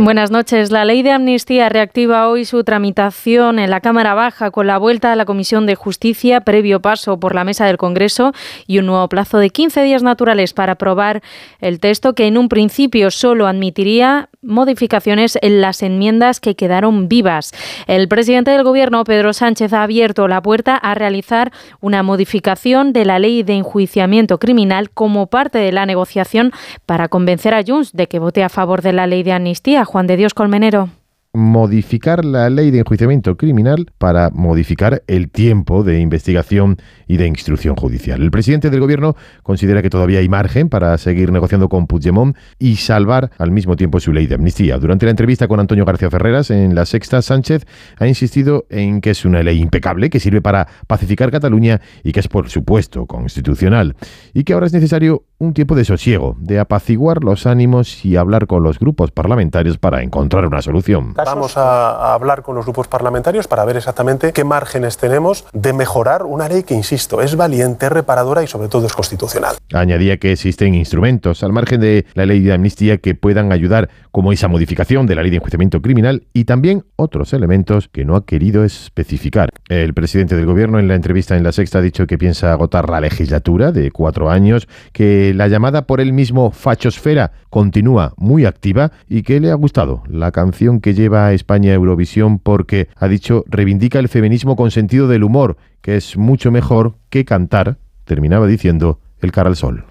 Buenas noches. La ley de amnistía reactiva hoy su tramitación en la Cámara Baja con la vuelta a la Comisión de Justicia, previo paso por la mesa del Congreso y un nuevo plazo de 15 días naturales para aprobar el texto que en un principio solo admitiría modificaciones en las enmiendas que quedaron vivas. El presidente del Gobierno, Pedro Sánchez, ha abierto la puerta a realizar una modificación de la ley de enjuiciamiento criminal como parte de la negociación para convencer a Junts de que vote a favor de la ley de amnistía. Juan de Dios Colmenero modificar la ley de enjuiciamiento criminal para modificar el tiempo de investigación y de instrucción judicial. El presidente del gobierno considera que todavía hay margen para seguir negociando con Puigdemont y salvar al mismo tiempo su ley de amnistía. Durante la entrevista con Antonio García Ferreras en La Sexta, Sánchez ha insistido en que es una ley impecable, que sirve para pacificar Cataluña y que es, por supuesto, constitucional. Y que ahora es necesario un tiempo de sosiego, de apaciguar los ánimos y hablar con los grupos parlamentarios para encontrar una solución. Vamos a, hablar con los grupos parlamentarios para ver exactamente qué márgenes tenemos de mejorar una ley que, insisto, es valiente, reparadora y sobre todo es constitucional. Añadía que existen instrumentos al margen de la ley de amnistía que puedan ayudar, como esa modificación de la ley de enjuiciamiento criminal y también otros elementos que no ha querido especificar. El presidente del gobierno en la entrevista en La Sexta ha dicho que piensa agotar la legislatura de cuatro años, que la llamada por él mismo fachosfera continúa muy activa y que le ha gustado la canción que lleva a España Eurovisión porque, ha dicho, reivindica el feminismo con sentido del humor, que es mucho mejor que cantar, terminaba diciendo, el cara al sol.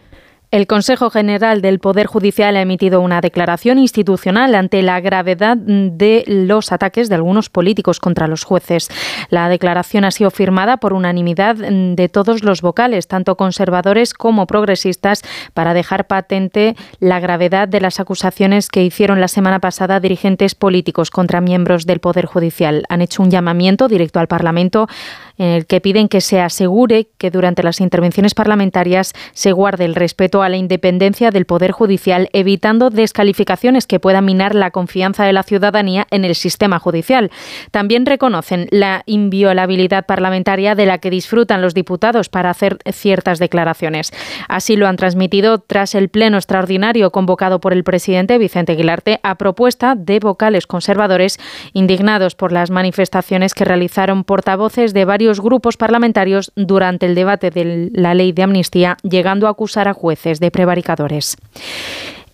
El Consejo General del Poder Judicial ha emitido una declaración institucional ante la gravedad de los ataques de algunos políticos contra los jueces. La declaración ha sido firmada por unanimidad de todos los vocales, tanto conservadores como progresistas, para dejar patente la gravedad de las acusaciones que hicieron la semana pasada dirigentes políticos contra miembros del Poder Judicial. Han hecho un llamamiento directo al Parlamento en el que piden que se asegure que durante las intervenciones parlamentarias se guarde el respeto a la independencia del Poder Judicial, evitando descalificaciones que puedan minar la confianza de la ciudadanía en el sistema judicial. También reconocen la inviolabilidad parlamentaria de la que disfrutan los diputados para hacer ciertas declaraciones. Así lo han transmitido tras el pleno extraordinario convocado por el presidente Vicente Aguilarte a propuesta de vocales conservadores indignados por las manifestaciones que realizaron portavoces de varios grupos parlamentarios durante el debate de la ley de amnistía, llegando a acusar a jueces de prevaricadores.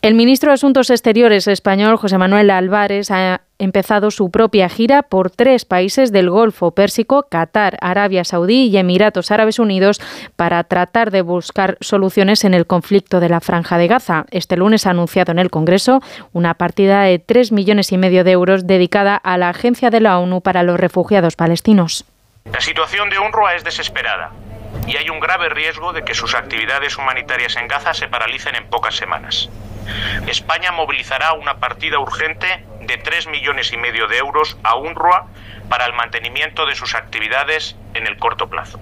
El ministro de Asuntos Exteriores español, José Manuel Álvarez, ha empezado su propia gira por tres países del Golfo Pérsico, Qatar, Arabia Saudí y Emiratos Árabes Unidos, para tratar de buscar soluciones en el conflicto de la Franja de Gaza. Este lunes ha anunciado en el Congreso una partida de tres millones y medio de euros dedicada a la Agencia de la ONU para los Refugiados Palestinos. La situación de UNRWA es desesperada y hay un grave riesgo de que sus actividades humanitarias en Gaza se paralicen en pocas semanas. España movilizará una partida urgente de 3 millones y medio de euros a UNRWA para el mantenimiento de sus actividades en el corto plazo.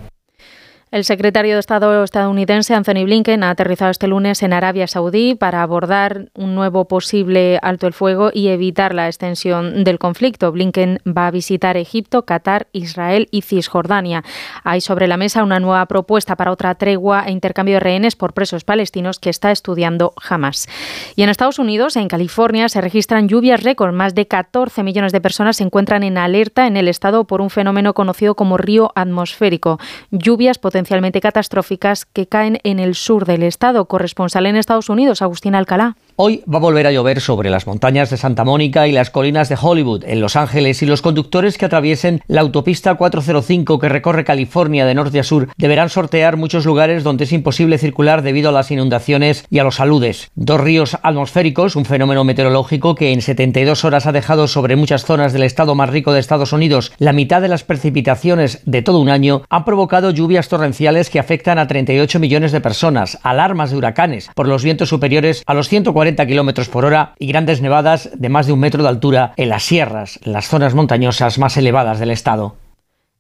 El secretario de Estado estadounidense Anthony Blinken ha aterrizado este lunes en Arabia Saudí para abordar un nuevo posible alto el fuego y evitar la extensión del conflicto. Blinken va a visitar Egipto, Qatar, Israel y Cisjordania. Hay sobre la mesa una nueva propuesta para otra tregua e intercambio de rehenes por presos palestinos que está estudiando Hamas. Y en Estados Unidos, en California, se registran lluvias récord. Más de 14 millones de personas se encuentran en alerta en el estado por un fenómeno conocido como río atmosférico. Lluvias potenciales potencialmente catastróficas que caen en el sur del estado. Corresponsal en Estados Unidos, Agustín Alcalá. Hoy va a volver a llover sobre las montañas de Santa Mónica y las colinas de Hollywood, en Los Ángeles, y los conductores que atraviesen la autopista 405 que recorre California de norte a sur deberán sortear muchos lugares donde es imposible circular debido a las inundaciones y a los aludes. Dos ríos atmosféricos, un fenómeno meteorológico que en 72 horas ha dejado sobre muchas zonas del estado más rico de Estados Unidos la mitad de las precipitaciones de todo un año, han provocado lluvias torrenciales que afectan a 38 millones de personas, alarmas de huracanes por los vientos superiores a los 140 kilómetros por hora y grandes nevadas de más de un metro de altura en las sierras, las zonas montañosas más elevadas del estado.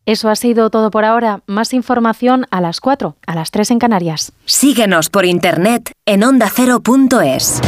Eso ha sido todo por ahora. Más información a las 4, a las 3 en Canarias. Síguenos por internet en ondacero.es.